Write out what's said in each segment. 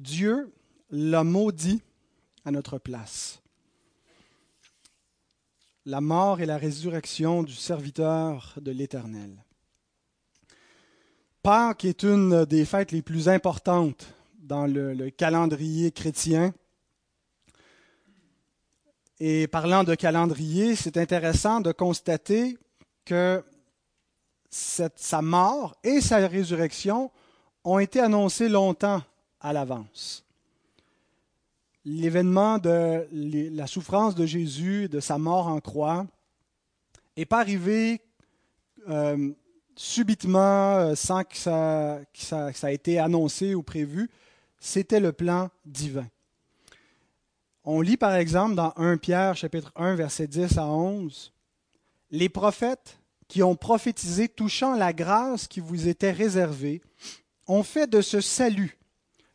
Dieu l'a maudit à notre place. La mort et la résurrection du serviteur de l'Éternel. Pâques est une des fêtes les plus importantes dans le, le calendrier chrétien. Et parlant de calendrier, c'est intéressant de constater que sa mort et sa résurrection ont été annoncées longtemps à l'avance. L'événement de la souffrance de Jésus, de sa mort en croix, n'est pas arrivé euh, subitement euh, sans que ça, que ça, que ça ait été annoncé ou prévu. C'était le plan divin. On lit par exemple dans 1 Pierre chapitre 1 verset 10 à 11 Les prophètes qui ont prophétisé touchant la grâce qui vous était réservée ont fait de ce salut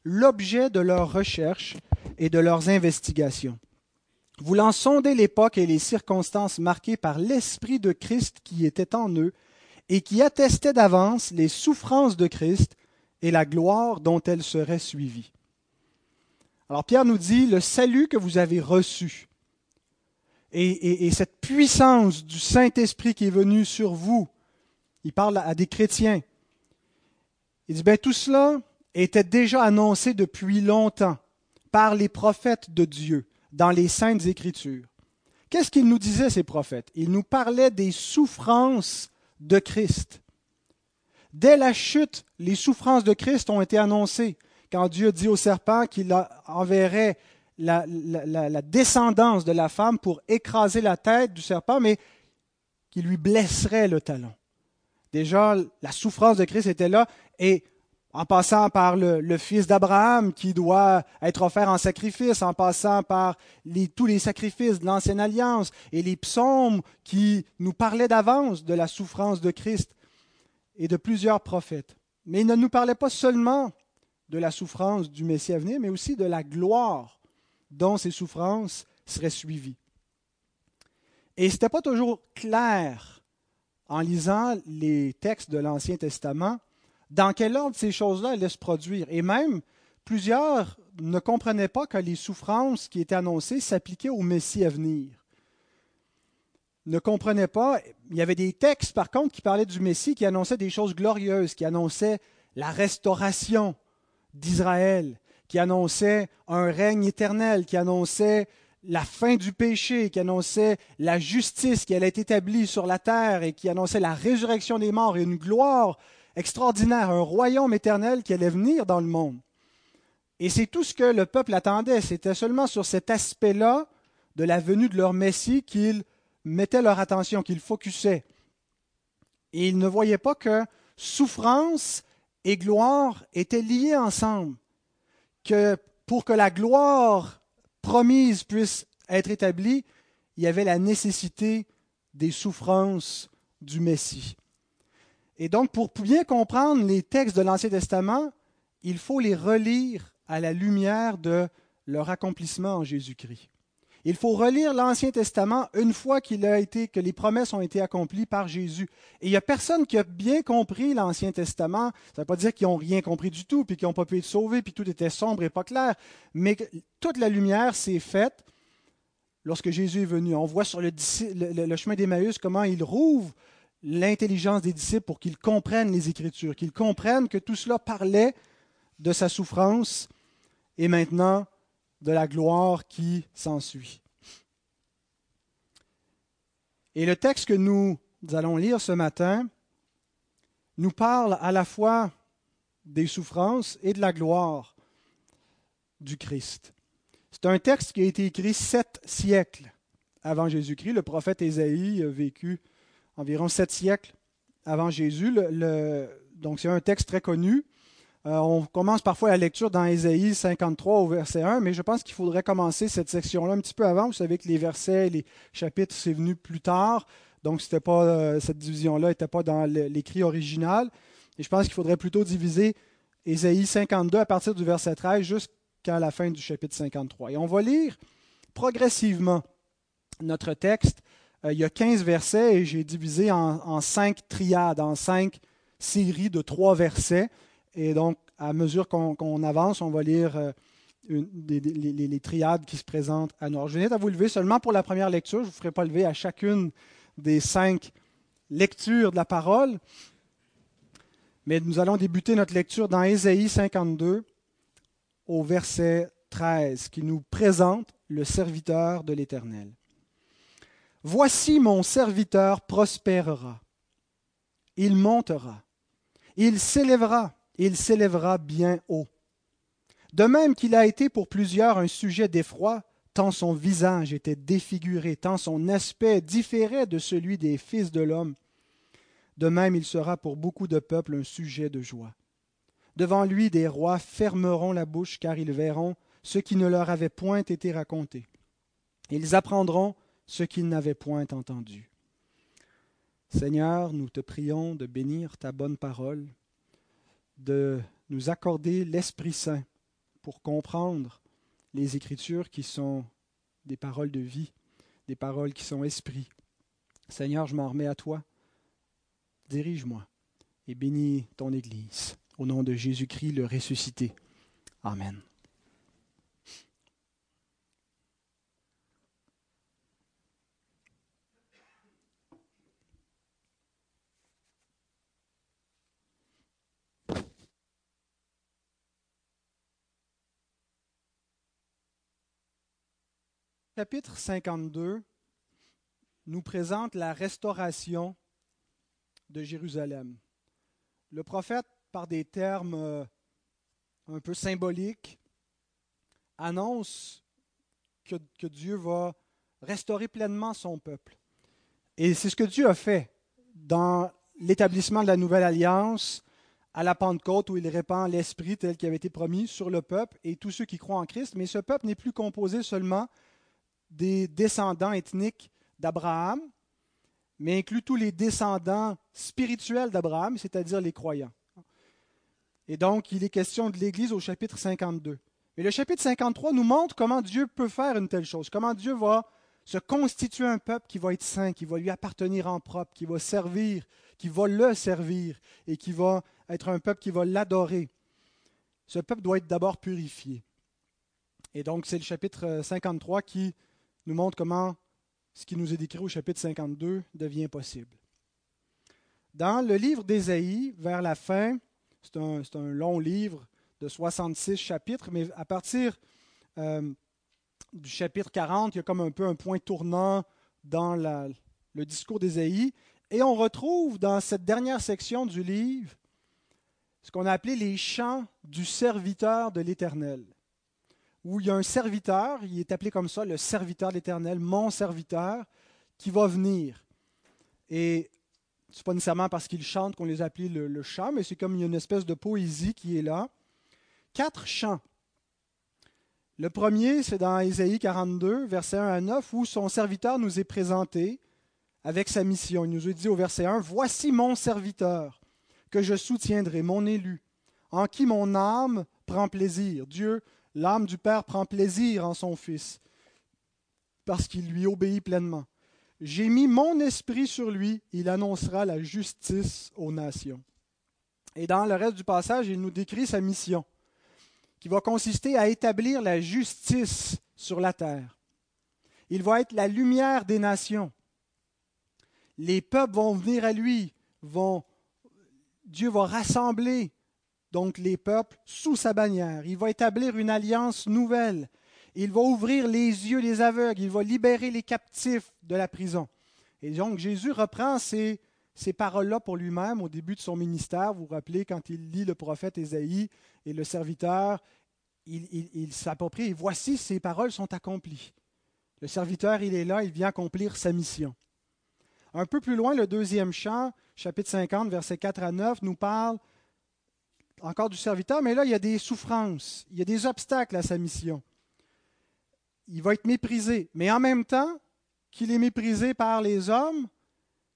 l'objet de leurs recherches et de leurs investigations. Voulant sonder l'époque et les circonstances marquées par l'Esprit de Christ qui était en eux et qui attestait d'avance les souffrances de Christ et la gloire dont elles seraient suivies. Alors Pierre nous dit, le salut que vous avez reçu et, et, cette puissance du Saint-Esprit qui est venu sur vous, il parle à des chrétiens. Il dit, ben tout cela était déjà annoncé depuis longtemps par les prophètes de Dieu dans les saintes écritures. Qu'est-ce qu'ils nous disaient, ces prophètes? Ils nous parlaient des souffrances de Christ. Dès la chute, les souffrances de Christ ont été annoncées quand Dieu dit au serpent qu'il enverrait la, descendance de la femme pour écraser la tête du serpent, mais qu'il lui blesserait le talon. Déjà, la souffrance de Christ était là, et en passant par le, fils d'Abraham qui doit être offert en sacrifice, en passant par tous les sacrifices de l'ancienne alliance et les psaumes qui nous parlaient d'avance de la souffrance de Christ et de plusieurs prophètes. Mais il ne nous parlait pas seulement de la souffrance du Messie à venir, mais aussi de la gloire dont ces souffrances seraient suivies. Et ce n'était pas toujours clair en lisant les textes de l'Ancien Testament dans quel ordre ces choses-là allaient se produire. Et même, plusieurs ne comprenaient pas que les souffrances qui étaient annoncées s'appliquaient au Messie à venir. Ne comprenaient pas. Il y avait des textes, par contre, qui parlaient du Messie, qui annonçaient des choses glorieuses, qui annonçaient la restauration, d'Israël, qui annonçait un règne éternel, qui annonçait la fin du péché, qui annonçait la justice qui allait être établie sur la terre et qui annonçait la résurrection des morts et une gloire extraordinaire, un royaume éternel qui allait venir dans le monde. Et c'est tout ce que le peuple attendait. C'était seulement sur cet aspect-là de la venue de leur Messie qu'ils mettaient leur attention, qu'ils focusaient. Et ils ne voyaient pas que souffrance et gloire étaient liés ensemble, que pour que la gloire promise puisse être établie, il y avait la nécessité des souffrances du Messie. Et donc, pour bien comprendre les textes de l'Ancien Testament, il faut les relire à la lumière de leur accomplissement en Jésus-Christ. Il faut relire l'Ancien Testament une fois qu'il a été, que les promesses ont été accomplies par Jésus. Et il n'y a personne qui a bien compris l'Ancien Testament. Ça ne veut pas dire qu'ils n'ont rien compris du tout, puis qu'ils n'ont pas pu être sauvés, puis tout était sombre et pas clair. Mais toute la lumière s'est faite lorsque Jésus est venu. On voit sur le, le, chemin d'Emmaüs comment il rouvre l'intelligence des disciples pour qu'ils comprennent les Écritures, qu'ils comprennent que tout cela parlait de sa souffrance et maintenant de la gloire qui s'ensuit. Et le texte que nous allons lire ce matin nous parle à la fois des souffrances et de la gloire du Christ. C'est un texte qui a été écrit sept siècles avant Jésus-Christ. Le prophète Ésaïe a vécu environ sept siècles avant Jésus. donc c'est un texte très connu. Euh, on commence parfois la lecture dans Ésaïe 53 au verset 1, mais je pense qu'il faudrait commencer cette section-là un petit peu avant. Vous savez que les versets, les chapitres, c'est venu plus tard, donc pas, euh, cette division-là n'était pas dans l'écrit original. Et je pense qu'il faudrait plutôt diviser Ésaïe 52 à partir du verset 13 jusqu'à la fin du chapitre 53. Et on va lire progressivement notre texte. Euh, il y a 15 versets et j'ai divisé en, en cinq triades, en cinq séries de trois versets. Et donc, à mesure qu'on avance, on va lire euh, les, triades qui se présentent à nous. je viens à vous lever seulement pour la première lecture. Je ne vous ferai pas lever à chacune des cinq lectures de la parole. Mais nous allons débuter notre lecture dans Ésaïe 52 au verset 13 qui nous présente le serviteur de l'Éternel. Voici mon serviteur prospérera. Il montera. Il s'élèvera. Il s'élèvera bien haut. De même qu'il a été pour plusieurs un sujet d'effroi, tant son visage était défiguré, tant son aspect différait de celui des fils de l'homme. De même il sera pour beaucoup de peuples un sujet de joie. Devant lui des rois fermeront la bouche, car ils verront ce qui ne leur avait point été raconté. Ils apprendront ce qu'ils n'avaient point entendu. Seigneur, nous te prions de bénir ta bonne parole, de nous accorder l'Esprit Saint pour comprendre les Écritures qui sont des paroles de vie, des paroles qui sont esprit. Seigneur, je m'en remets à toi. Dirige-moi et bénis ton Église. Au nom de Jésus-Christ, le ressuscité. Amen. Chapitre 52 nous présente la restauration de Jérusalem. Le prophète, par des termes euh, un peu symboliques, annonce que, que Dieu va restaurer pleinement son peuple. Et c'est ce que Dieu a fait dans l'établissement de la nouvelle alliance à la Pentecôte où il répand l'Esprit tel qu'il avait été promis sur le peuple et tous ceux qui croient en Christ. Mais ce peuple n'est plus composé seulement des descendants ethniques d'Abraham, mais inclut tous les descendants spirituels d'Abraham, c'est-à-dire les croyants. Et donc, il est question de l'Église au chapitre 52. Mais le chapitre 53 nous montre comment Dieu peut faire une telle chose, comment Dieu va se constituer un peuple qui va être saint, qui va lui appartenir en propre, qui va servir, qui va le servir et qui va être un peuple qui va l'adorer. Ce peuple doit être d'abord purifié. Et donc, c'est le chapitre 53 qui nous montre comment ce qui nous est décrit au chapitre 52 devient possible. Dans le livre d'Ésaïe, vers la fin, c'est un, long livre de 66 chapitres, mais à partir euh, du chapitre 40, il y a comme un peu un point tournant dans le discours d'Ésaïe. Et on retrouve dans cette dernière section du livre ce qu'on a appelé les chants du serviteur de l'Éternel où il y a un serviteur, il est appelé comme ça, le serviteur de l'Éternel, mon serviteur, qui va venir. Et ce n'est pas nécessairement parce qu'il chante qu'on les appelle le, le chant, mais c'est comme une espèce de poésie qui est là. Quatre chants. Le premier, c'est dans Ésaïe 42, versets 1 à 9, où son serviteur nous est présenté avec sa mission. Il nous est dit au verset 1, Voici mon serviteur, que je soutiendrai, mon élu, en qui mon âme prend plaisir. Dieu L'âme du Père prend plaisir en son Fils, parce qu'il lui obéit pleinement. J'ai mis mon esprit sur lui, il annoncera la justice aux nations. Et dans le reste du passage, il nous décrit sa mission, qui va consister à établir la justice sur la terre. Il va être la lumière des nations. Les peuples vont venir à lui, vont, Dieu va rassembler donc les peuples, sous sa bannière. Il va établir une alliance nouvelle. Il va ouvrir les yeux des aveugles. Il va libérer les captifs de la prison. Et donc Jésus reprend ces, paroles-là pour lui-même au début de son ministère. Vous vous rappelez quand il lit le prophète Ésaïe et le serviteur, il, il s'approprie et voici ces paroles sont accomplies. Le serviteur, il est là, il vient accomplir sa mission. Un peu plus loin, le deuxième chant, chapitre 50, versets 4 à 9, nous parle encore du serviteur, mais là, il y a des souffrances, il y a des obstacles à sa mission. Il va être méprisé, mais en même temps qu'il est méprisé par les hommes,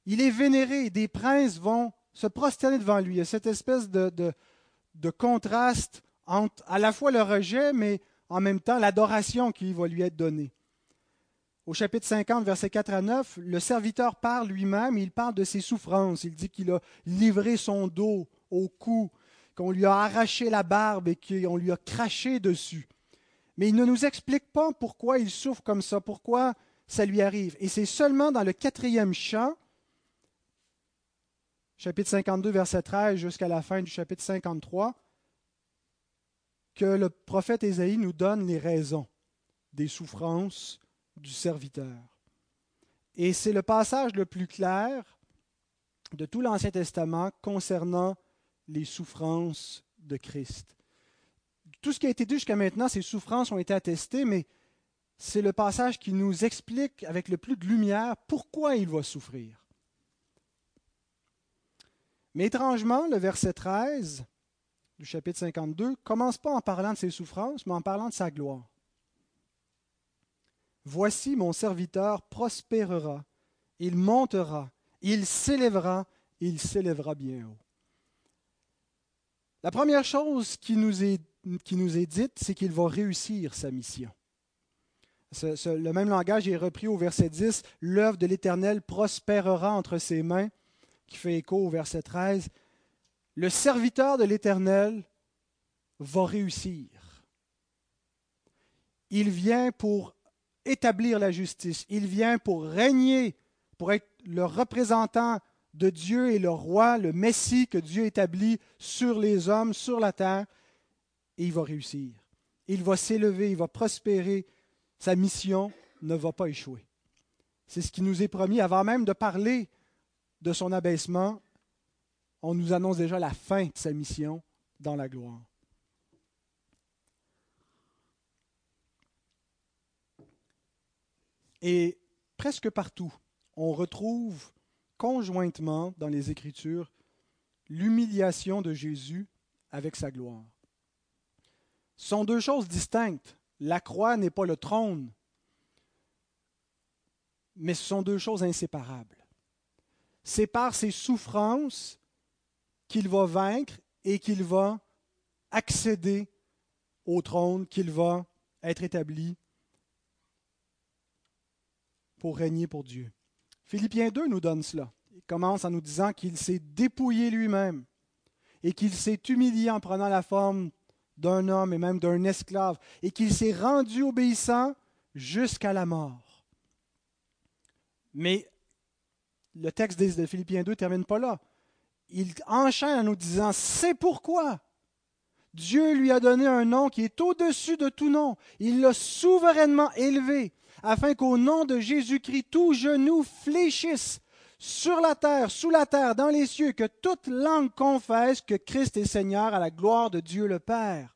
il est vénéré. Des princes vont se prosterner devant lui. Il y a cette espèce de, de, contraste entre à la fois le rejet, mais en même temps l'adoration qui va lui être donnée. Au chapitre 50, versets 4 à 9, le serviteur parle lui-même, il parle de ses souffrances. Il dit qu'il a livré son dos au cou, qu'on lui a arraché la barbe et qu'on lui a craché dessus. Mais il ne nous explique pas pourquoi il souffre comme ça, pourquoi ça lui arrive. Et c'est seulement dans le quatrième chant, chapitre 52, verset 13, jusqu'à la fin du chapitre 53, que le prophète Ésaïe nous donne les raisons des souffrances du serviteur. Et c'est le passage le plus clair de tout l'Ancien Testament concernant les souffrances de Christ. Tout ce qui a été dit jusqu'à maintenant, ces souffrances ont été attestées, mais c'est le passage qui nous explique avec le plus de lumière pourquoi il va souffrir. Mais étrangement, le verset 13 du chapitre 52 commence pas en parlant de ses souffrances, mais en parlant de sa gloire. Voici mon serviteur prospérera, il montera, il s'élèvera, il s'élèvera bien haut. La première chose qui nous est, dite, c'est qu'il va réussir sa mission. le même langage est repris au verset 10. L'œuvre de l'Éternel prospérera entre ses mains, qui fait écho au verset 13. Le serviteur de l'Éternel va réussir. Il vient pour établir la justice. Il vient pour régner, pour être le représentant de Dieu et le roi, le Messie que Dieu établit sur les hommes, sur la terre, et il va réussir. Il va s'élever, il va prospérer. Sa mission ne va pas échouer. C'est ce qui nous est promis avant même de parler de son abaissement. On nous annonce déjà la fin de sa mission dans la gloire. Et presque partout, on retrouve conjointement dans les Écritures l'humiliation de Jésus avec sa gloire. Ce sont deux choses distinctes. La croix n'est pas le trône, mais ce sont deux choses inséparables. C'est par ses souffrances qu'il va vaincre et qu'il va accéder au trône, qu'il va être établi pour régner pour Dieu. Philippiens 2 nous donne cela. Il commence en nous disant qu'il s'est dépouillé lui-même et qu'il s'est humilié en prenant la forme d'un homme et même d'un esclave et qu'il s'est rendu obéissant jusqu'à la mort. Mais le texte de Philippiens 2 ne termine pas là. Il enchaîne en nous disant, c'est pourquoi Dieu lui a donné un nom qui est au-dessus de tout nom. Il l'a souverainement élevé afin qu'au nom de Jésus-Christ, tout genou fléchisse sur la terre, sous la terre, dans les cieux, que toute langue confesse que Christ est Seigneur à la gloire de Dieu le Père.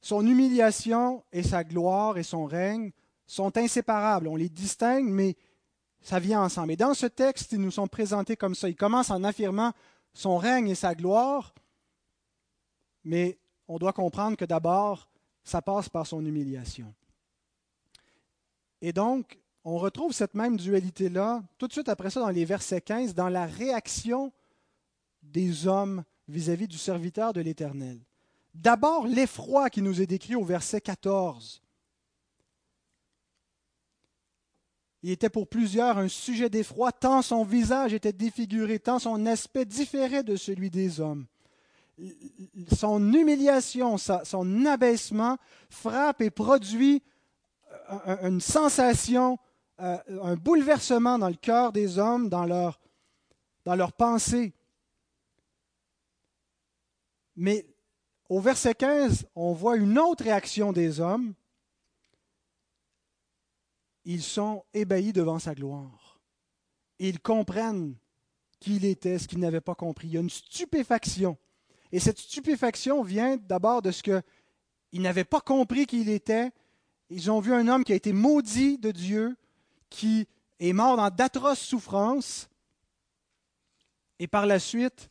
Son humiliation et sa gloire et son règne sont inséparables. On les distingue, mais ça vient ensemble. Et dans ce texte, ils nous sont présentés comme ça. Il commence en affirmant son règne et sa gloire, mais on doit comprendre que d'abord, ça passe par son humiliation. Et donc, on retrouve cette même dualité-là tout de suite après ça dans les versets 15, dans la réaction des hommes vis-à-vis du serviteur de l'Éternel. D'abord, l'effroi qui nous est décrit au verset 14. Il était pour plusieurs un sujet d'effroi, tant son visage était défiguré, tant son aspect différait de celui des hommes. Son humiliation, son abaissement frappe et produit une sensation, euh, un bouleversement dans le cœur des hommes, dans leur, dans leur pensée. Mais au verset 15, on voit une autre réaction des hommes. Ils sont ébahis devant sa gloire. Ils comprennent qui il était, ce qu'ils n'avaient pas compris. Il y a une stupéfaction. Et cette stupéfaction vient d'abord de ce qu'ils n'avaient pas compris qui il était, ils ont vu un homme qui a été maudit de Dieu, qui est mort dans d'atroces souffrances, et par la suite,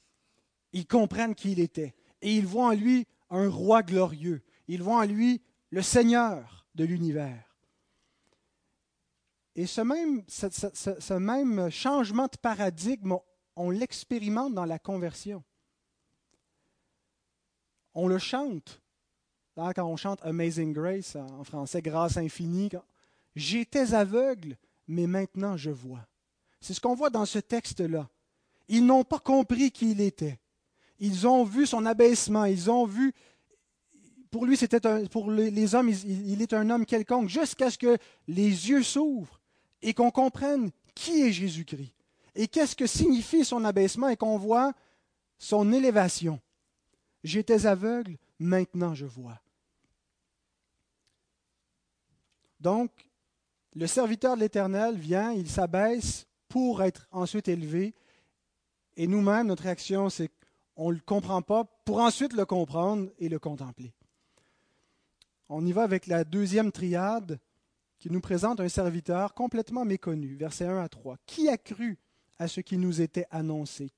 ils comprennent qui il était. Et ils voient en lui un roi glorieux. Ils voient en lui le Seigneur de l'univers. Et ce même, changement de paradigme, on l'expérimente dans la conversion. On le chante quand on chante Amazing Grace en français, grâce infinie, j'étais aveugle, mais maintenant je vois. C'est ce qu'on voit dans ce texte-là. Ils n'ont pas compris qui il était. Ils ont vu son abaissement, ils ont vu pour lui, c'était pour les hommes, il, est un homme quelconque, jusqu'à ce que les yeux s'ouvrent et qu'on comprenne qui est Jésus-Christ et qu'est-ce que signifie son abaissement et qu'on voit son élévation. J'étais aveugle, maintenant je vois. Donc, le serviteur de l'Éternel vient, il s'abaisse pour être ensuite élevé. Et nous-mêmes, notre réaction, c'est qu'on ne le comprend pas pour ensuite le comprendre et le contempler. On y va avec la deuxième triade qui nous présente un serviteur complètement méconnu, versets 1 à 3. Qui a cru à ce qui nous était annoncé?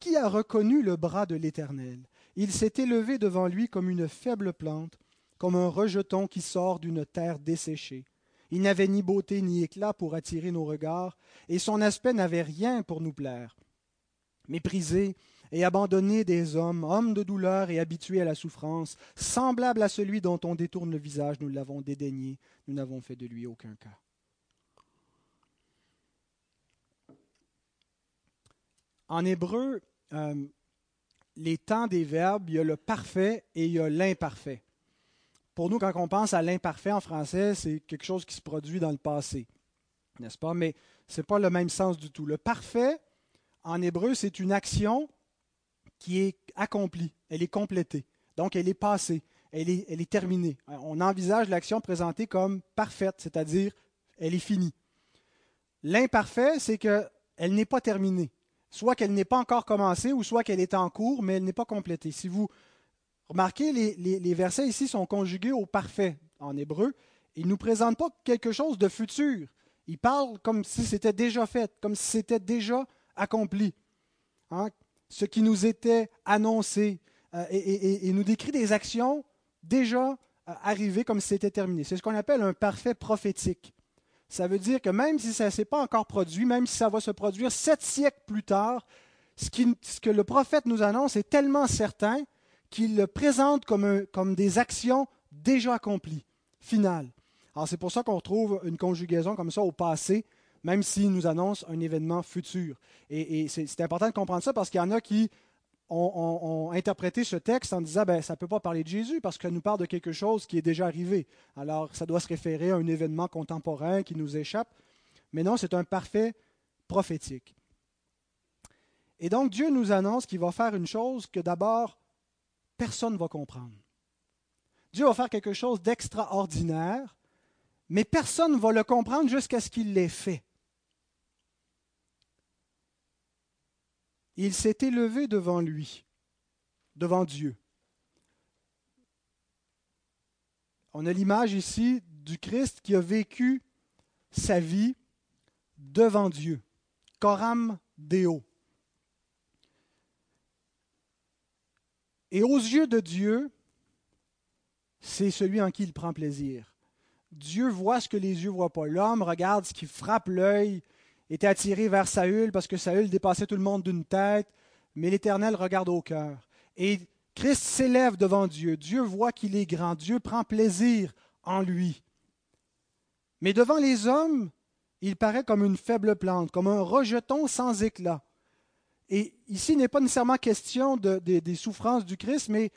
Qui a reconnu le bras de l'Éternel? Il s'est élevé devant lui comme une faible plante, comme un rejeton qui sort d'une terre desséchée. Il n'avait ni beauté ni éclat pour attirer nos regards, et son aspect n'avait rien pour nous plaire. Méprisé et abandonné des hommes, homme de douleur et habitué à la souffrance, semblable à celui dont on détourne le visage, nous l'avons dédaigné, nous n'avons fait de lui aucun cas. En hébreu, euh, les temps des verbes, il y a le parfait et il y a l'imparfait. Pour nous, quand on pense à l'imparfait en français, c'est quelque chose qui se produit dans le passé, n'est-ce pas? Mais ce n'est pas le même sens du tout. Le parfait, en hébreu, c'est une action qui est accomplie, elle est complétée. Donc, elle est passée, elle est, elle est terminée. On envisage l'action présentée comme parfaite, c'est-à-dire elle est finie. L'imparfait, c'est qu'elle n'est pas terminée. Soit qu'elle n'est pas encore commencée, ou soit qu'elle est en cours, mais elle n'est pas complétée. Si vous remarquez, les, versets ici sont conjugués au parfait en hébreu. Ils ne nous présentent pas quelque chose de futur. Ils parlent comme si c'était déjà fait, comme si c'était déjà accompli. Hein? ce qui nous était annoncé euh, et, nous décrit des actions déjà euh, arrivées comme si c'était terminé. C'est ce qu'on appelle un parfait prophétique. Ça veut dire que même si ça ne s'est pas encore produit, même si ça va se produire sept siècles plus tard, ce, que le prophète nous annonce est tellement certain qu'il le présente comme, des actions déjà accomplies, finales. Alors c'est pour ça qu'on retrouve une conjugaison comme ça au passé même s'il nous annonce un événement futur. Et, c'est important de comprendre ça parce qu'il y en a qui ont, interprété ce texte en disant ben, ça ne peut pas parler de Jésus parce qu'elle nous parle de quelque chose qui est déjà arrivé. Alors, ça doit se référer à un événement contemporain qui nous échappe. Mais non, c'est un parfait prophétique. Et donc, Dieu nous annonce qu'il va faire une chose que d'abord, personne ne va comprendre. Dieu va faire quelque chose d'extraordinaire, mais personne ne va le comprendre jusqu'à ce qu'il l'ait fait. Il s'est élevé devant lui, devant Dieu. On a l'image ici du Christ qui a vécu sa vie devant Dieu. Coram Deo. Et aux yeux de Dieu, c'est celui en qui il prend plaisir. Dieu voit ce que les yeux ne voient pas. L'homme regarde ce qui frappe l'œil, était attiré vers Saül parce que Saül dépassait tout le monde d'une tête, mais l'Éternel regarde au cœur. Et Christ s'élève devant Dieu. Dieu voit qu'il est grand. Dieu prend plaisir en lui. Mais devant les hommes, il paraît comme une faible plante, comme un rejeton sans éclat. Et ici, n'est pas nécessairement question des souffrances du Christ, mais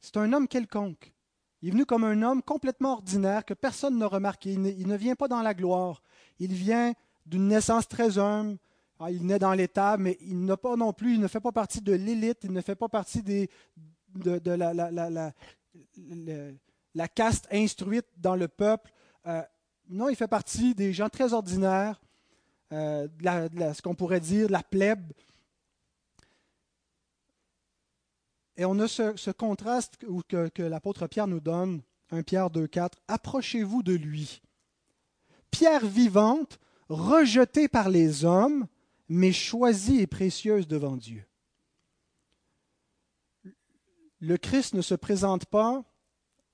c'est un homme quelconque. Il est venu comme un homme complètement ordinaire que personne n'a remarqué. il ne vient pas dans la gloire. Il vient d'une naissance très humble. Ah, il naît dans l'État, mais il n'a pas non plus, il ne fait pas partie de l'élite, il ne fait pas partie de, la, caste instruite dans le peuple. Euh, non, il fait partie des gens très ordinaires, euh, de, ce qu'on pourrait dire la plèbe. Et on a ce, contraste que, que l'apôtre Pierre nous donne, 1 Pierre 2, 4. Approchez-vous de lui. Pierre vivante, rejetée par les hommes, mais choisie et précieuse devant Dieu. Le Christ ne se présente pas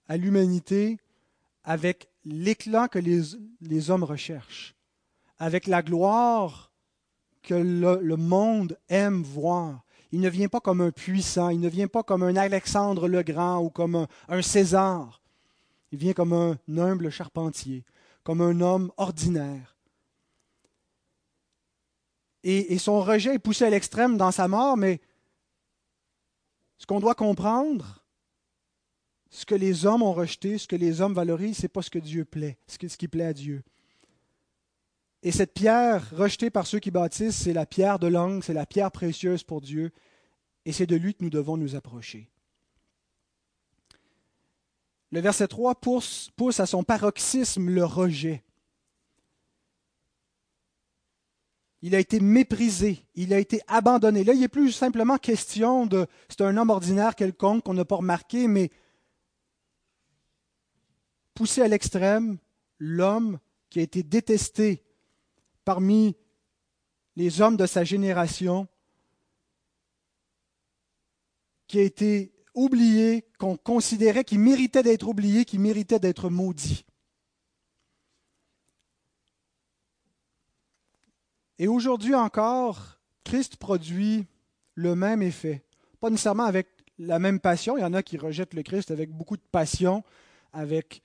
à l'humanité avec l'éclat que les, hommes recherchent, avec la gloire que le, monde aime voir. Il ne vient pas comme un puissant, il ne vient pas comme un Alexandre le Grand ou comme un, César. Il vient comme un humble charpentier, comme un homme ordinaire et, son rejet est poussé à l'extrême dans sa mort, mais Ce qu'on doit comprendre, ce que les hommes ont rejeté, ce que les hommes valorisent, ce n'est pas ce que Dieu plaît, ce qui plaît à Dieu. Et cette pierre rejetée par ceux qui bâtissent, c'est la pierre de langue, c'est la pierre précieuse pour Dieu, et c'est de lui que nous devons nous approcher. Le verset 3 pousse, pousse à son paroxysme le rejet. Il a été méprisé, il a été abandonné. Là, il n'est plus simplement question de c'est un homme ordinaire quelconque qu'on n'a pas remarqué, mais poussé à l'extrême, l'homme qui a été détesté parmi les hommes de sa génération, qui a été oublié, qu'on considérait qu'il méritait d'être oublié, qu'il méritait d'être maudit. Et aujourd'hui encore, Christ produit le même effet. Pas nécessairement avec la même passion. Il y en a qui rejettent le Christ avec beaucoup de passion, avec,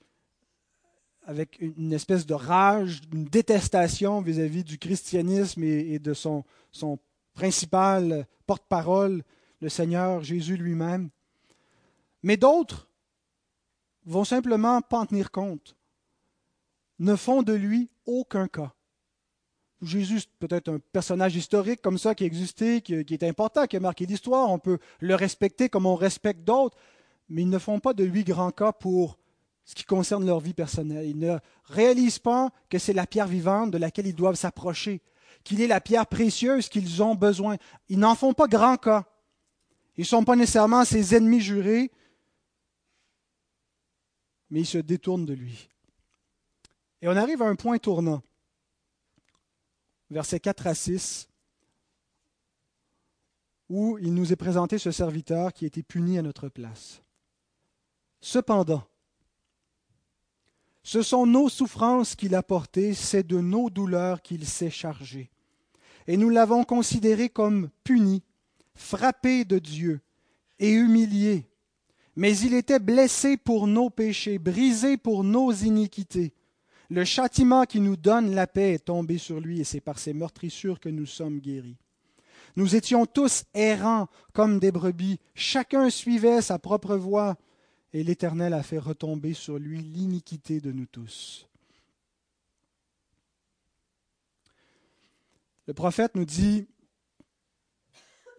une espèce de rage, une détestation vis-à-vis du christianisme et, et de son, son principal porte-parole, le Seigneur Jésus lui-même. Mais d'autres vont simplement pas en tenir compte, ne font de lui aucun cas. Jésus, peut-être un personnage historique comme ça qui a existé, qui, est important, qui a marqué l'histoire. On peut le respecter comme on respecte d'autres, mais ils ne font pas de lui grand cas pour ce qui concerne leur vie personnelle. Ils ne réalisent pas que c'est la pierre vivante de laquelle ils doivent s'approcher, qu'il est la pierre précieuse qu'ils ont besoin. Ils n'en font pas grand cas. Ils ne sont pas nécessairement ses ennemis jurés, mais ils se détournent de lui. Et on arrive à un point tournant versets 4 à 6, où il nous est présenté ce serviteur qui a été puni à notre place. Cependant, ce sont nos souffrances qu'il a portées, c'est de nos douleurs qu'il s'est chargé. Et nous l'avons considéré comme puni, frappé de Dieu et humilié. Mais il était blessé pour nos péchés, brisé pour nos iniquités. Le châtiment qui nous donne la paix est tombé sur lui et c'est par ses meurtrissures que nous sommes guéris. Nous étions tous errants comme des brebis, chacun suivait sa propre voie, et l'Éternel a fait retomber sur lui l'iniquité de nous tous. Le prophète nous dit,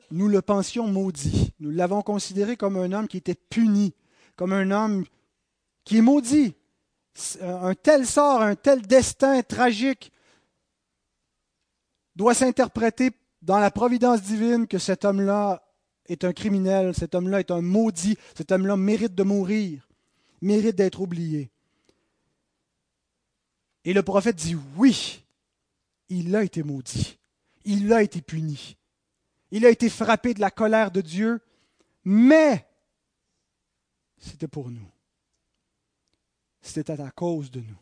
nous le pensions maudit, nous l'avons considéré comme un homme qui était puni, comme un homme qui est maudit, un tel sort, un tel destin tragique doit s'interpréter dans la providence divine que cet homme-là est un criminel, cet homme-là est un maudit, cet homme-là mérite de mourir, mérite d'être oublié. Et le prophète dit oui, il a été maudit, il a été puni, il a été frappé de la colère de Dieu, mais c'était pour nous c'était à cause de nous.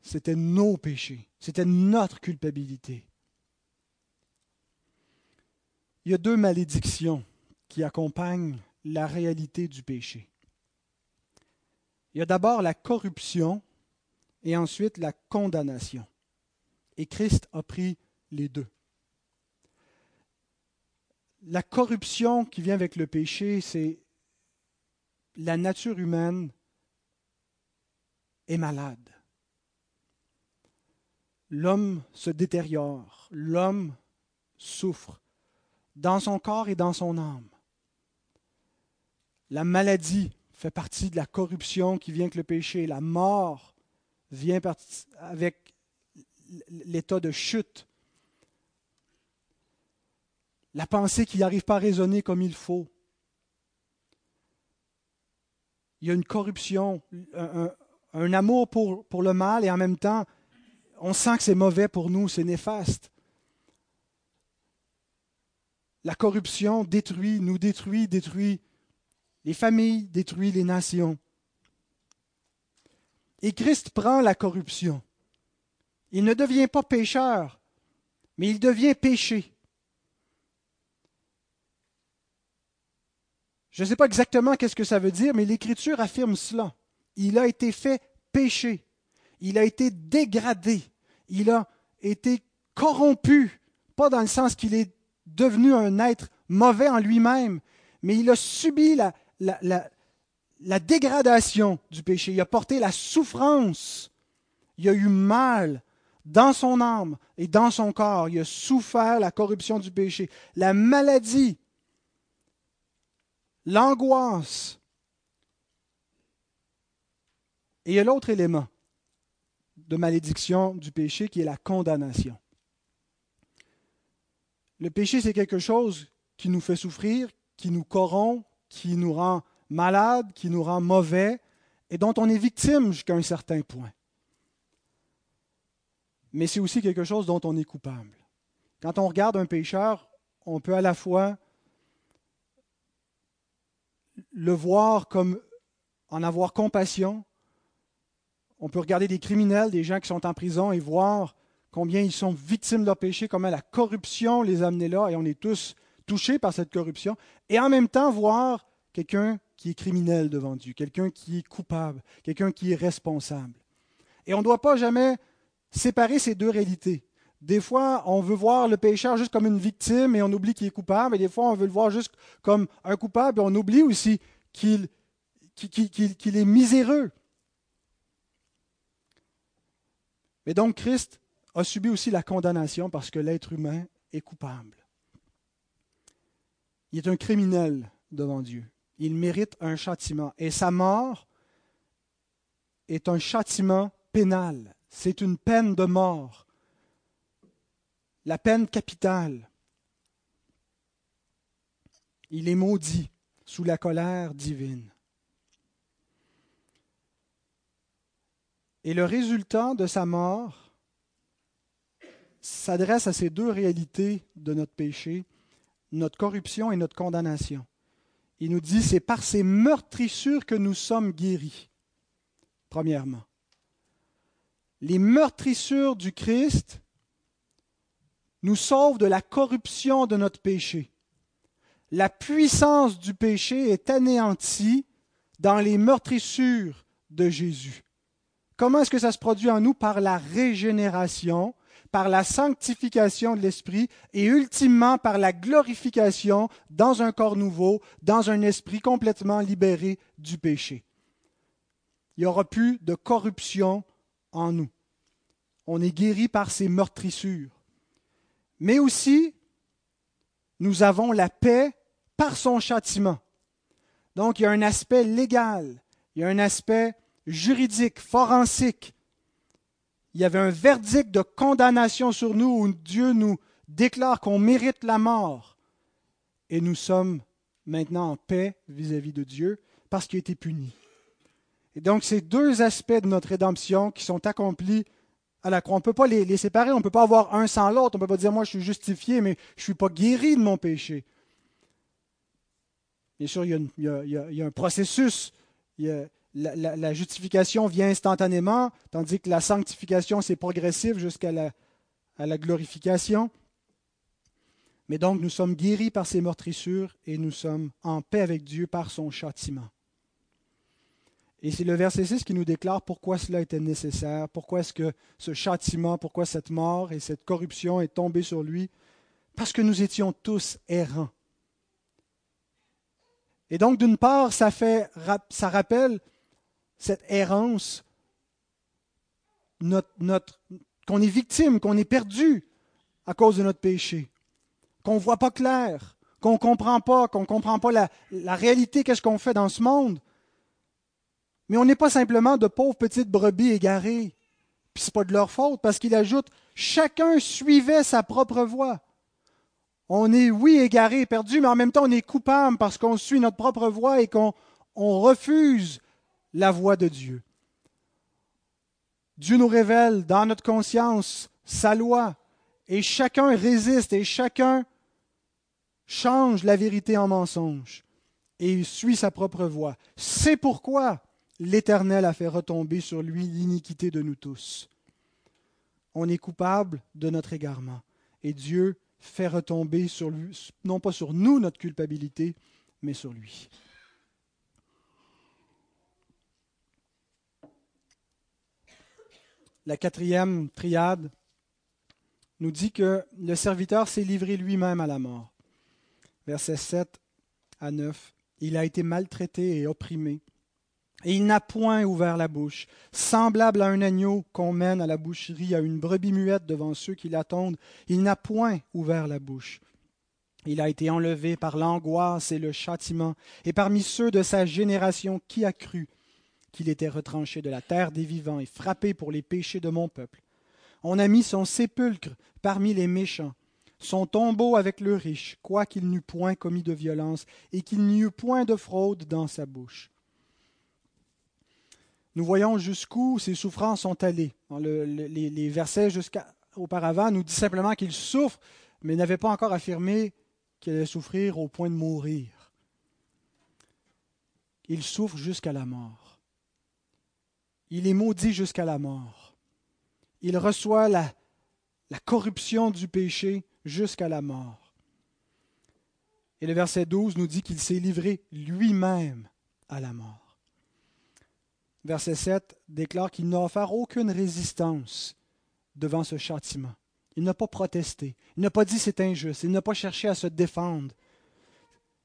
C'était nos péchés, c'était notre culpabilité. Il y a deux malédictions qui accompagnent la réalité du péché. Il y a d'abord la corruption et ensuite la condamnation. Et Christ a pris les deux. La corruption qui vient avec le péché, c'est la nature humaine est malade. L'homme se détériore, l'homme souffre dans son corps et dans son âme. La maladie fait partie de la corruption qui vient avec le péché. La mort vient avec l'état de chute. La pensée qui n'arrive pas à raisonner comme il faut. Il y a une corruption, amour pour, pour le mal et en même temps, on sent que c'est mauvais pour nous, c'est néfaste. La corruption détruit, nous détruit, détruit les familles, détruit les nations. Et Christ prend la corruption. Il ne devient pas pécheur, mais il devient péché. Je ne sais pas exactement qu'est-ce que ça veut dire, mais l'Écriture affirme cela il a été fait péché, il a été dégradé, il a été corrompu, pas dans le sens qu'il est devenu un être mauvais en lui-même, mais il a subi la, dégradation du péché, il a porté la souffrance, il a eu mal dans son âme et dans son corps, il a souffert la corruption du péché, la maladie, l'angoisse. Et il y a l'autre élément de malédiction du péché qui est la condamnation. Le péché, c'est quelque chose qui nous fait souffrir, qui nous corrompt, qui nous rend malades, qui nous rend mauvais et dont on est victime jusqu'à un certain point. Mais c'est aussi quelque chose dont on est coupable. Quand on regarde un pécheur, on peut à la fois le voir comme en avoir compassion. On peut regarder des criminels, des gens qui sont en prison et voir combien ils sont victimes de leur péché, comment la corruption les a amenés là, et on est tous touchés par cette corruption, et en même temps voir quelqu'un qui est criminel devant Dieu, quelqu'un qui est coupable, quelqu'un qui est responsable. Et on ne doit pas jamais séparer ces deux réalités. Des fois, on veut voir le pécheur juste comme une victime et on oublie qu'il est coupable, et des fois, on veut le voir juste comme un coupable et on oublie aussi qu'il est miséreux. Mais donc, Christ a subi aussi la condamnation parce que l'être humain est coupable. Il est un criminel devant Dieu. Il mérite un châtiment. Et sa mort est un châtiment pénal. C'est une peine de mort. La peine capitale. Il est maudit sous la colère divine. Et le résultat de sa mort s'adresse à ces deux réalités de notre péché, notre corruption et notre condamnation. Il nous dit, c'est par ces meurtrissures que nous sommes guéris, premièrement. Les meurtrissures du Christ nous sauvent de la corruption de notre péché. La puissance du péché est anéantie dans les meurtrissures de Jésus. Comment est-ce que ça se produit en nous? Par la régénération par la sanctification de l'esprit et ultimement par la glorification dans un corps nouveau, dans un esprit complètement libéré du péché. Il n'y aura plus de corruption en nous. On est guéri par ces meurtrissures. Mais aussi, nous avons la paix par son châtiment. Donc il y a un aspect légal, il y a un aspect juridique, forensique, il y avait un verdict de condamnation sur nous où Dieu nous déclare qu'on mérite la mort. Et nous sommes maintenant en paix vis-à-vis de Dieu parce qu'il a été puni. Et donc, ces deux aspects de notre rédemption qui sont accomplis à la croix, on ne peut pas les, séparer, on ne peut pas avoir un sans l'autre. On ne peut pas dire, moi, je suis justifié, mais je ne suis pas guéri de mon péché. Bien sûr, il y a, un processus. Il y a, la, justification vient instantanément, tandis que la sanctification, c'est progressif jusqu'à la, glorification. Mais donc, nous sommes guéris par ces meurtrissures et nous sommes en paix avec Dieu par son châtiment. Et c'est le verset 6 qui nous déclare pourquoi cela était nécessaire, pourquoi est-ce que ce châtiment, pourquoi cette mort et cette corruption est tombée sur lui? Parce que nous étions tous errants. Et donc, d'une part, ça, fait, ça rappelle cette errance, qu'on est victime, qu'on est perdu à cause de notre péché, qu'on ne voit pas clair, qu'on ne comprend pas, qu'on ne comprend pas la, réalité, qu'est-ce qu'on fait dans ce monde. Mais on n'est pas simplement de pauvres petites brebis égarées. Puis ce n'est pas de leur faute, parce qu'il ajoute chacun suivait sa propre voie. On est, oui, égaré, perdu, mais en même temps, on est coupable parce qu'on suit notre propre voie et qu'on on refuse la voix de Dieu. Dieu nous révèle dans notre conscience sa loi et chacun résiste et chacun change la vérité en mensonge et suit sa propre voie. C'est pourquoi l'Éternel a fait retomber sur lui l'iniquité de nous tous. On est coupable de notre égarement et Dieu fait retomber sur lui, non pas sur nous notre culpabilité, mais sur lui. La quatrième triade, nous dit que le serviteur s'est livré lui-même à la mort. Versets 7 à 9. Il a été maltraité et opprimé. Et il n'a point ouvert la bouche, semblable à un agneau qu'on mène à la boucherie, à une brebis muette devant ceux qui l'attendent. Il n'a point ouvert la bouche. Il a été enlevé par l'angoisse et le châtiment, et parmi ceux de sa génération qui a cru qu'il était retranché de la terre des vivants et frappé pour les péchés de mon peuple. On a mis son sépulcre parmi les méchants, son tombeau avec le riche, quoiqu'il n'eût point commis de violence et qu'il n'y eût point de fraude dans sa bouche. Nous voyons jusqu'où ses souffrances sont allées. les, versets jusqu'à auparavant nous disent simplement qu'il souffre, mais n'avait pas encore affirmé qu'il allait souffrir au point de mourir. Il souffre jusqu'à la mort. Il est maudit jusqu'à la mort. Il reçoit la, corruption du péché jusqu'à la mort. Et le verset 12 nous dit qu'il s'est livré lui-même à la mort verset 7, déclare qu'il n'a offert aucune résistance devant ce châtiment. Il n'a pas protesté. Il n'a pas dit c'est injuste. Il n'a pas cherché à se défendre.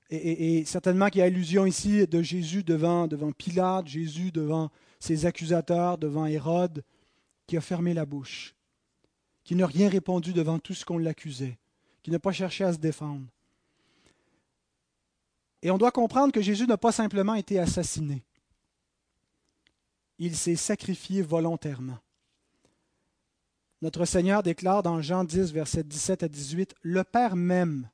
Et, certainement qu'il y a allusion ici de Jésus devant, devant Pilate, Jésus devant ses accusateurs, devant Hérode, qui a fermé la bouche, qui n'a rien répondu devant tout ce qu'on l'accusait, qui n'a pas cherché à se défendre. Et on doit comprendre que Jésus n'a pas simplement été assassiné il s'est sacrifié volontairement. Notre Seigneur déclare dans Jean 10, versets 17 à 18, Le Père m'aime,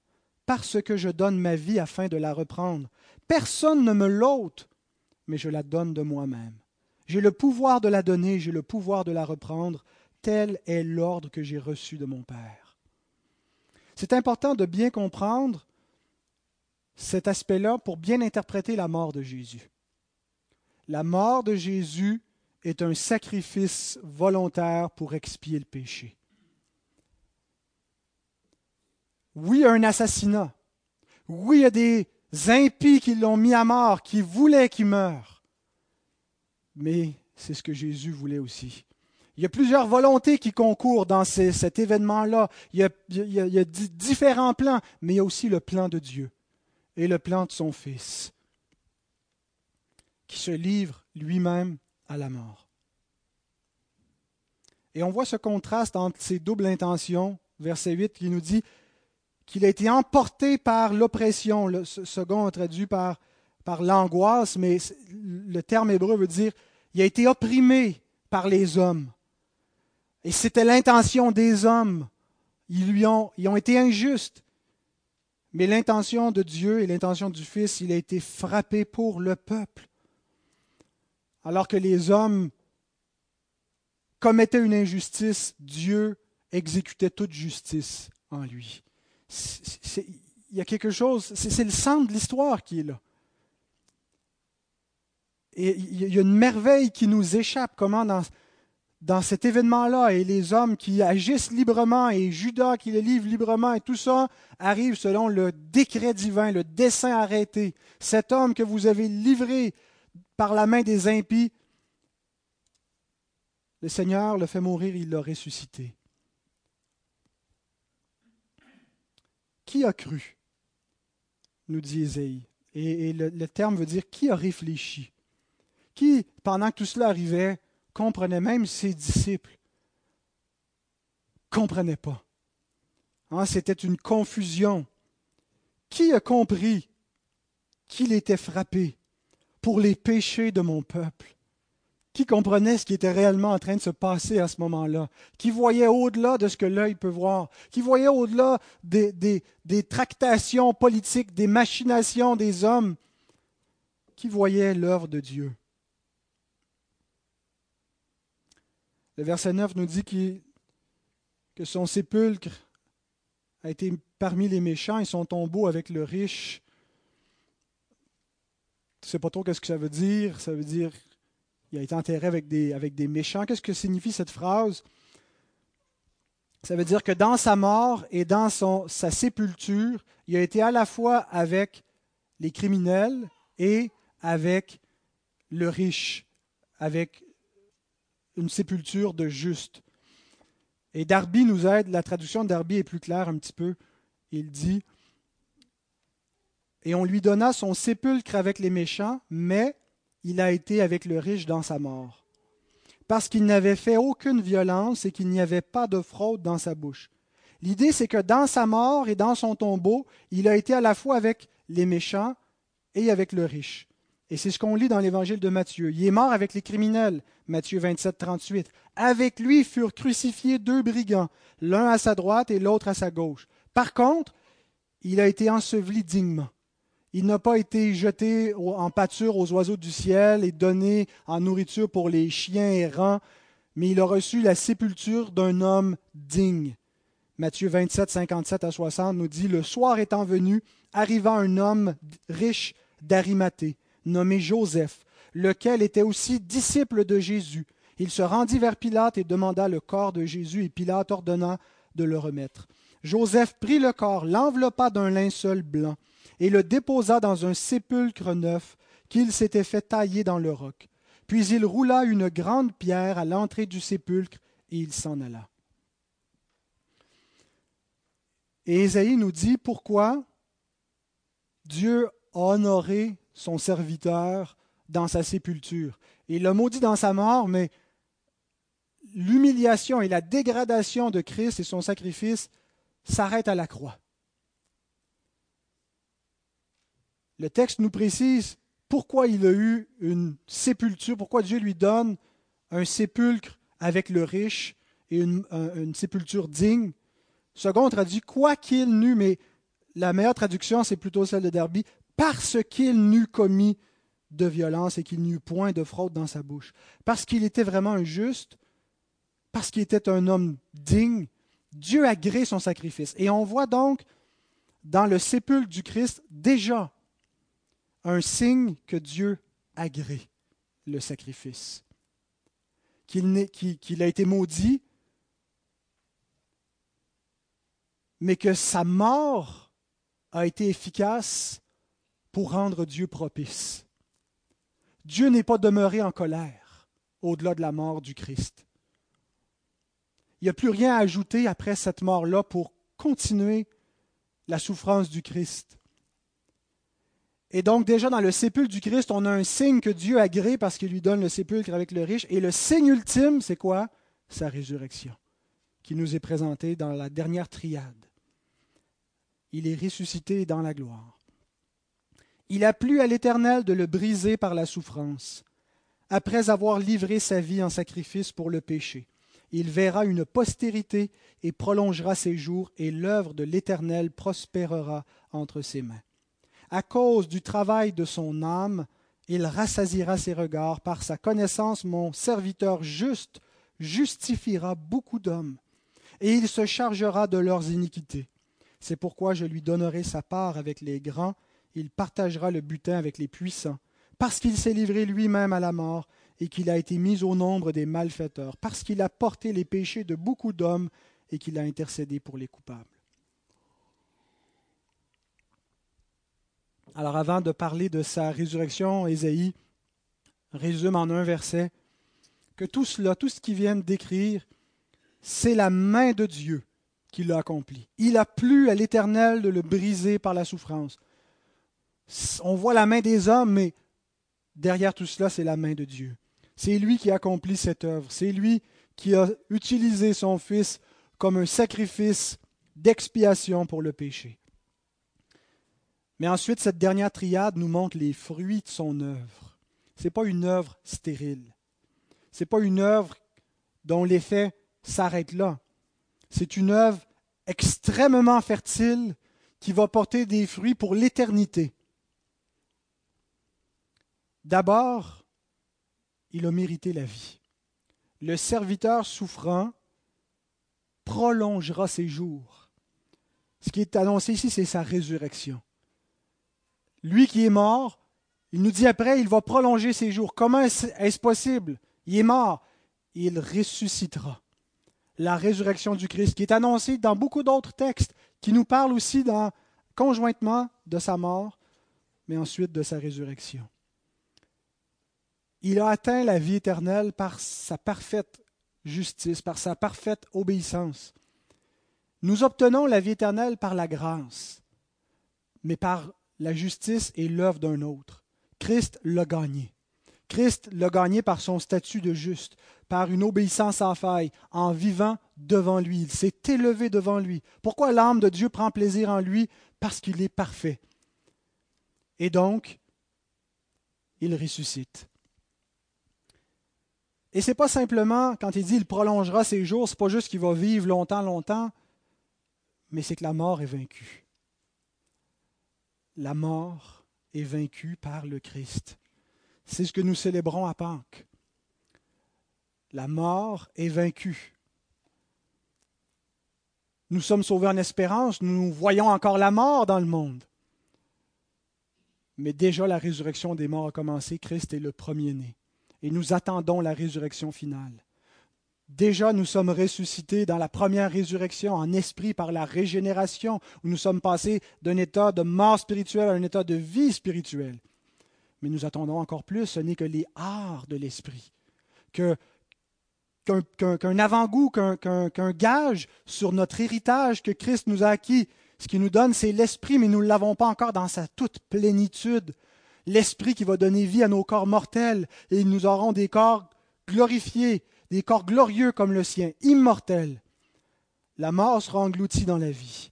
parce que je donne ma vie afin de la reprendre. Personne ne me l'ôte, mais je la donne de moi-même. J'ai le pouvoir de la donner, j'ai le pouvoir de la reprendre. Tel est l'ordre que j'ai reçu de mon Père. C'est important de bien comprendre cet aspect-là pour bien interpréter la mort de Jésus la mort de Jésus est un sacrifice volontaire pour expier le péché. Oui, il y a un assassinat. Oui, il y a des impies qui l'ont mis à mort, qui voulaient qu'il meure. Mais c'est ce que Jésus voulait aussi. Il y a plusieurs volontés qui concourent dans cet événement-là. Il, y a différents plans, mais il y a aussi le plan de Dieu et le plan de son Fils qui se livre lui-même à la mort. Et on voit ce contraste entre ces doubles intentions, verset 8 qui nous dit qu'il a été emporté par l'oppression, le second traduit par, par l'angoisse, mais le terme hébreu veut dire il a été opprimé par les hommes. Et c'était l'intention des hommes. Ils lui ils ont été injustes. Mais l'intention de Dieu et l'intention du Fils, il a été frappé pour le peuple alors que les hommes commettaient une injustice, Dieu exécutait toute justice en lui. Il y a quelque chose, c'est le centre de l'histoire qui est là. Et il y a une merveille qui nous échappe, comment dans, dans cet événement-là, et les hommes qui agissent librement, et Judas qui les livre librement, et tout ça arrive selon le décret divin, le dessein arrêté. Cet homme que vous avez livré par la main des impies, le Seigneur le fait mourir, il l'a ressuscité. Qui a cru nous dit Ésaïe. Et, le, terme veut dire qui a réfléchi. Qui, pendant que tout cela arrivait, comprenait même ses disciples. Comprenaient pas. Hein, c'était une confusion. Qui a compris qu'il était frappé pour les péchés de mon peuple? Qui comprenait ce qui était réellement en train de se passer à ce moment-là, qui voyait au-delà de ce que l'œil peut voir, qui voyait au-delà des, tractations politiques, des machinations des hommes, qui voyait l'œuvre de Dieu. Le verset 9 nous dit que son sépulcre a été parmi les méchants et son tombeau avec le riche tu ne sais pas trop ce que ça veut dire. Ça veut dire il a été enterré avec des, méchants. Qu'est-ce que signifie cette phrase? Ça veut dire que dans sa mort et dans sa sépulture, il a été à la fois avec les criminels et avec le riche, avec une sépulture de juste. Et Darby nous aide, la traduction de Darby est plus claire un petit peu. Il dit et on lui donna son sépulcre avec les méchants, mais il a été avec le riche dans sa mort, parce qu'il n'avait fait aucune violence et qu'il n'y avait pas de fraude dans sa bouche. L'idée, c'est que dans sa mort et dans son tombeau, il a été à la fois avec les méchants et avec le riche. Et c'est ce qu'on lit dans l'évangile de Matthieu. Il est mort avec les criminels, Matthieu 27, 38. Avec lui furent crucifiés deux brigands, l'un à sa droite et l'autre à sa gauche. Par contre, il a été enseveli dignement. Il n'a pas été jeté en pâture aux oiseaux du ciel et donné en nourriture pour les chiens errants, mais il a reçu la sépulture d'un homme digne. Matthieu 27, 57 à 60 nous dit Le soir étant venu, arriva un homme riche d'Arimathée, nommé Joseph, lequel était aussi disciple de Jésus. Il se rendit vers Pilate et demanda le corps de Jésus, et Pilate ordonna de le remettre. Joseph prit le corps, l'enveloppa d'un linceul blanc, et le déposa dans un sépulcre neuf qu'il s'était fait tailler dans le roc. Puis il roula une grande pierre à l'entrée du sépulcre, et il s'en alla. Et Ésaïe nous dit pourquoi Dieu a honoré son serviteur dans sa sépulture. Il l'a maudit dans sa mort, mais l'humiliation et la dégradation de Christ et son sacrifice s'arrêtent à la croix. Le texte nous précise pourquoi il a eu une sépulture, pourquoi Dieu lui donne un sépulcre avec le riche et une, sépulture digne. Second traduit quoi qu'il n'eût, mais la meilleure traduction, c'est plutôt celle de Derby, parce qu'il n'eût commis de violence et qu'il n'y eut point de fraude dans sa bouche. Parce qu'il était vraiment un juste, parce qu'il était un homme digne, Dieu agrée son sacrifice. Et on voit donc dans le sépulcre du Christ déjà un signe que Dieu agrée le sacrifice, qu'il a été maudit, mais que sa mort a été efficace pour rendre Dieu propice. Dieu n'est pas demeuré en colère au-delà de la mort du Christ. Il n'y a plus rien à ajouter après cette mort-là pour continuer la souffrance du Christ. Et donc déjà dans le sépulcre du Christ, on a un signe que Dieu agrée parce qu'il lui donne le sépulcre avec le riche. Et le signe ultime, c'est quoi? Sa résurrection, qui nous est présentée dans la dernière triade. Il est ressuscité dans la gloire. Il a plu à l'Éternel de le briser par la souffrance, après avoir livré sa vie en sacrifice pour le péché. Il verra une postérité et prolongera ses jours, et l'œuvre de l'Éternel prospérera entre ses mains. À cause du travail de son âme, il rassasira ses regards. Par sa connaissance, mon serviteur juste justifiera beaucoup d'hommes, et il se chargera de leurs iniquités. C'est pourquoi je lui donnerai sa part avec les grands, il partagera le butin avec les puissants, parce qu'il s'est livré lui-même à la mort et qu'il a été mis au nombre des malfaiteurs, parce qu'il a porté les péchés de beaucoup d'hommes et qu'il a intercédé pour les coupables. Alors avant de parler de sa résurrection, Ésaïe résume en un verset que tout cela, tout ce qu'il vient décrire, c'est la main de Dieu qui l'a accompli. Il a plu à l'Éternel de le briser par la souffrance on voit la main des hommes, mais derrière tout cela, c'est la main de Dieu. C'est lui qui a accompli cette œuvre. C'est lui qui a utilisé son Fils comme un sacrifice d'expiation pour le péché. Mais ensuite, cette dernière triade nous montre les fruits de son œuvre. Ce n'est pas une œuvre stérile. Ce n'est pas une œuvre dont l'effet s'arrête là. C'est une œuvre extrêmement fertile qui va porter des fruits pour l'éternité. D'abord, il a mérité la vie. Le serviteur souffrant prolongera ses jours. Ce qui est annoncé ici, c'est sa résurrection. Lui qui est mort, il nous dit après, il va prolonger ses jours. Comment est-ce possible? Il est mort. Il ressuscitera. La résurrection du Christ, qui est annoncée dans beaucoup d'autres textes, qui nous parlent aussi conjointement de sa mort, mais ensuite de sa résurrection il a atteint la vie éternelle par sa parfaite justice, par sa parfaite obéissance. Nous obtenons la vie éternelle par la grâce, mais par la justice est l'œuvre d'un autre. Christ l'a gagné. Christ l'a gagné par son statut de juste, par une obéissance sans faille, en vivant devant lui. Il s'est élevé devant lui. Pourquoi l'âme de Dieu prend plaisir en lui? Parce qu'il est parfait. Et donc, il ressuscite. Et c'est pas simplement, quand il dit il prolongera ses jours, c'est pas juste qu'il va vivre longtemps, longtemps, mais c'est que la mort est vaincue. La mort est vaincue par le Christ. C'est ce que nous célébrons à Pâques. La mort est vaincue. Nous sommes sauvés en espérance, nous voyons encore la mort dans le monde. Mais déjà la résurrection des morts a commencé, Christ est le premier-né. Et nous attendons la résurrection finale. Déjà, nous sommes ressuscités dans la première résurrection en esprit par la régénération, où nous sommes passés d'un état de mort spirituelle à un état de vie spirituelle. Mais nous attendons encore plus, ce n'est que les arts de l'esprit, que, qu'un, avant-goût, qu'un, gage sur notre héritage que Christ nous a acquis. Ce qui nous donne, c'est l'esprit, mais nous ne l'avons pas encore dans sa toute plénitude. L'esprit qui va donner vie à nos corps mortels, et nous aurons des corps glorifiés, des corps glorieux comme le sien, immortels. La mort sera engloutie dans la vie.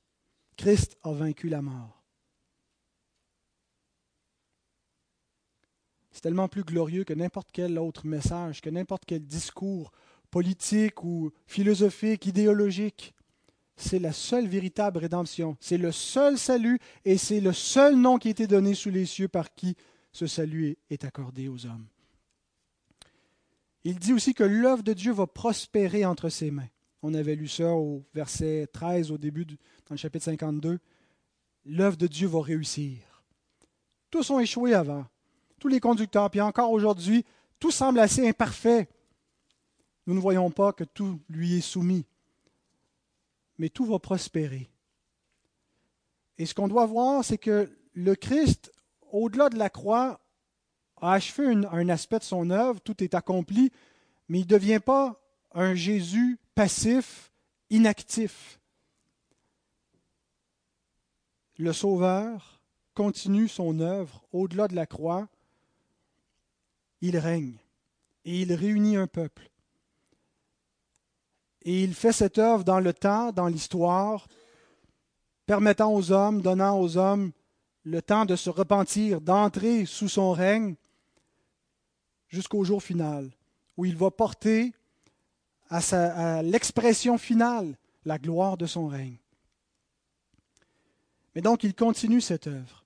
Christ a vaincu la mort. C'est tellement plus glorieux que n'importe quel autre message, que n'importe quel discours politique ou philosophique, idéologique. C'est la seule véritable rédemption. C'est le seul salut et c'est le seul nom qui a été donné sous les cieux par qui ce salut est accordé aux hommes. Il dit aussi que l'œuvre de Dieu va prospérer entre ses mains. On avait lu ça au verset 13 au début, dans le chapitre 52. L'œuvre de Dieu va réussir. Tous ont échoué avant. Tous les conducteurs, puis encore aujourd'hui, tout semble assez imparfait. Nous ne voyons pas que tout lui est soumis. Mais tout va prospérer. Et ce qu'on doit voir, c'est que le Christ, au-delà de la croix, a achevé un, aspect de son œuvre, tout est accompli, mais il ne devient pas un Jésus passif, inactif. Le Sauveur continue son œuvre au-delà de la croix. Il règne et il réunit un peuple. Et il fait cette œuvre dans le temps, dans l'histoire, permettant aux hommes, donnant aux hommes le temps de se repentir, d'entrer sous son règne, jusqu'au jour final, où il va porter à, l'expression finale la gloire de son règne. Mais donc il continue cette œuvre.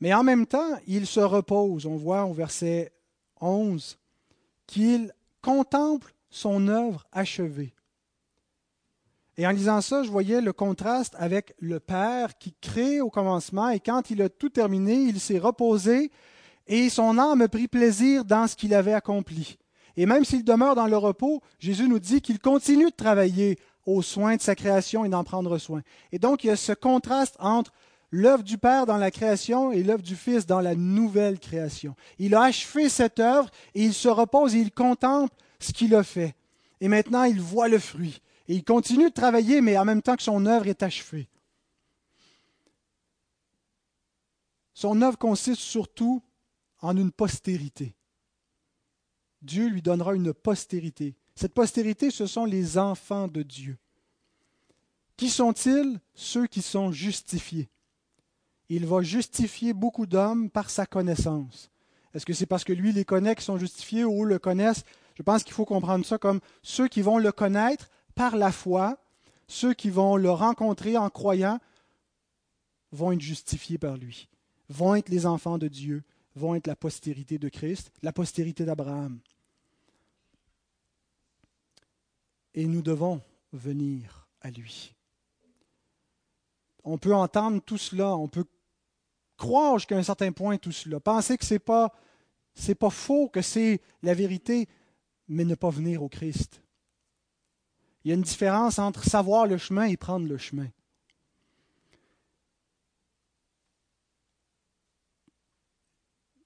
Mais en même temps, il se repose. On voit au verset 11 qu'il contemple son œuvre achevée. Et en lisant ça, je voyais le contraste avec le Père qui crée au commencement et quand il a tout terminé, il s'est reposé et son âme prit plaisir dans ce qu'il avait accompli. Et même s'il demeure dans le repos, Jésus nous dit qu'il continue de travailler aux soins de sa création et d'en prendre soin. Et donc il y a ce contraste entre l'œuvre du Père dans la création et l'œuvre du Fils dans la nouvelle création. Il a achevé cette œuvre et il se repose et il contemple ce qu'il a fait. Et maintenant il voit le fruit. Et il continue de travailler, mais en même temps que son œuvre est achevée. Son œuvre consiste surtout en une postérité. Dieu lui donnera une postérité. Cette postérité, ce sont les enfants de Dieu. Qui sont-ils? Ceux qui sont justifiés. Il va justifier beaucoup d'hommes par sa connaissance. Est-ce que c'est parce que lui les connaît qui sont justifiés ou le connaissent? Je pense qu'il faut comprendre ça comme ceux qui vont le connaître par la foi, ceux qui vont le rencontrer en croyant vont être justifiés par lui, vont être les enfants de Dieu, vont être la postérité de Christ, la postérité d'Abraham. Et nous devons venir à lui. On peut entendre tout cela, on peut croire jusqu'à un certain point tout cela, penser que ce n'est pas, c'est pas faux, que c'est la vérité, mais ne pas venir au Christ. Il y a une différence entre savoir le chemin et prendre le chemin.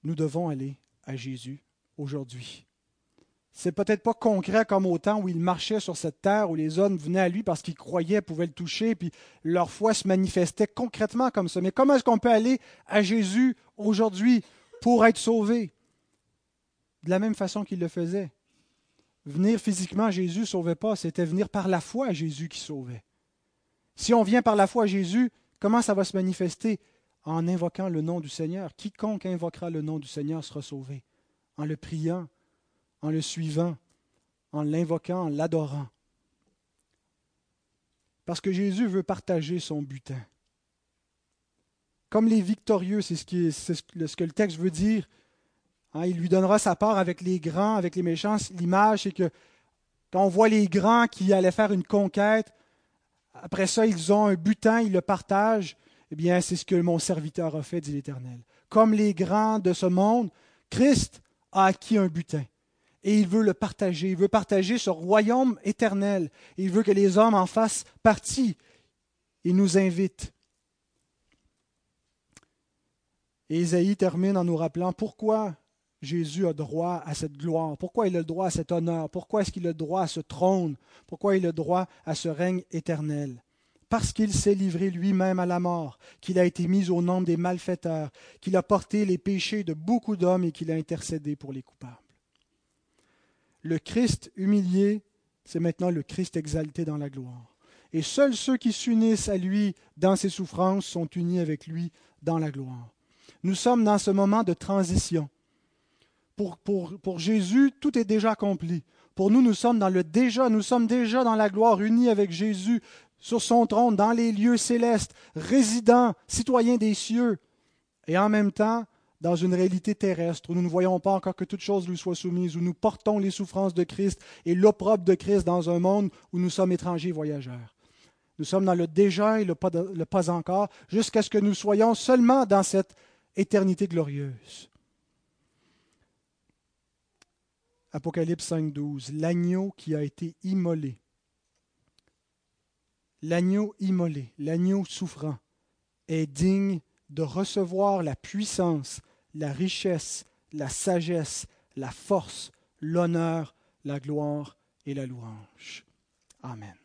Nous devons aller à Jésus aujourd'hui. c'est peut-être pas concret comme au temps où il marchait sur cette terre, où les hommes venaient à lui parce qu'ils croyaient, pouvaient le toucher, puis leur foi se manifestait concrètement comme ça. Mais comment est-ce qu'on peut aller à Jésus aujourd'hui pour être sauvé? De la même façon qu'il le faisait. Venir physiquement à Jésus ne sauvait pas, c'était venir par la foi à Jésus qui sauvait. Si on vient par la foi à Jésus, comment ça va se manifester? En invoquant le nom du Seigneur. Quiconque invoquera le nom du Seigneur sera sauvé. En le priant, en le suivant, en l'invoquant, en l'adorant. Parce que Jésus veut partager son butin. Comme les victorieux, c'est ce, que le texte veut dire. Hein, il lui donnera sa part avec les grands, avec les méchants. L'image, c'est que quand on voit les grands qui allaient faire une conquête, après ça, ils ont un butin, ils le partagent. Eh bien, c'est ce que mon serviteur a fait, dit l'Éternel. Comme les grands de ce monde, Christ a acquis un butin et il veut le partager. Il veut partager ce royaume éternel. Il veut que les hommes en fassent partie. Il nous invite. Et Isaïe termine en nous rappelant pourquoi Jésus a droit à cette gloire, pourquoi il a le droit à cet honneur, pourquoi est-ce qu'il a le droit à ce trône, pourquoi il a le droit à ce règne éternel. Parce qu'il s'est livré lui-même à la mort, qu'il a été mis au nombre des malfaiteurs, qu'il a porté les péchés de beaucoup d'hommes et qu'il a intercédé pour les coupables. Le Christ humilié, c'est maintenant le Christ exalté dans la gloire. Et seuls ceux qui s'unissent à lui dans ses souffrances sont unis avec lui dans la gloire. Nous sommes dans ce moment de transition. Pour, pour, pour, Jésus, tout est déjà accompli. Pour nous, nous sommes dans le déjà, nous sommes déjà dans la gloire, unis avec Jésus sur son trône, dans les lieux célestes, résidents, citoyens des cieux. Et en même temps, dans une réalité terrestre où nous ne voyons pas encore que toute chose lui soit soumise, où nous portons les souffrances de Christ et l'opprobre de Christ dans un monde où nous sommes étrangers voyageurs. Nous sommes dans le déjà et le pas, le pas encore, jusqu'à ce que nous soyons seulement dans cette éternité glorieuse. Apocalypse 5.12, l'agneau qui a été immolé. L'agneau immolé, l'agneau souffrant, est digne de recevoir la puissance, la richesse, la sagesse, la force, l'honneur, la gloire et la louange. Amen.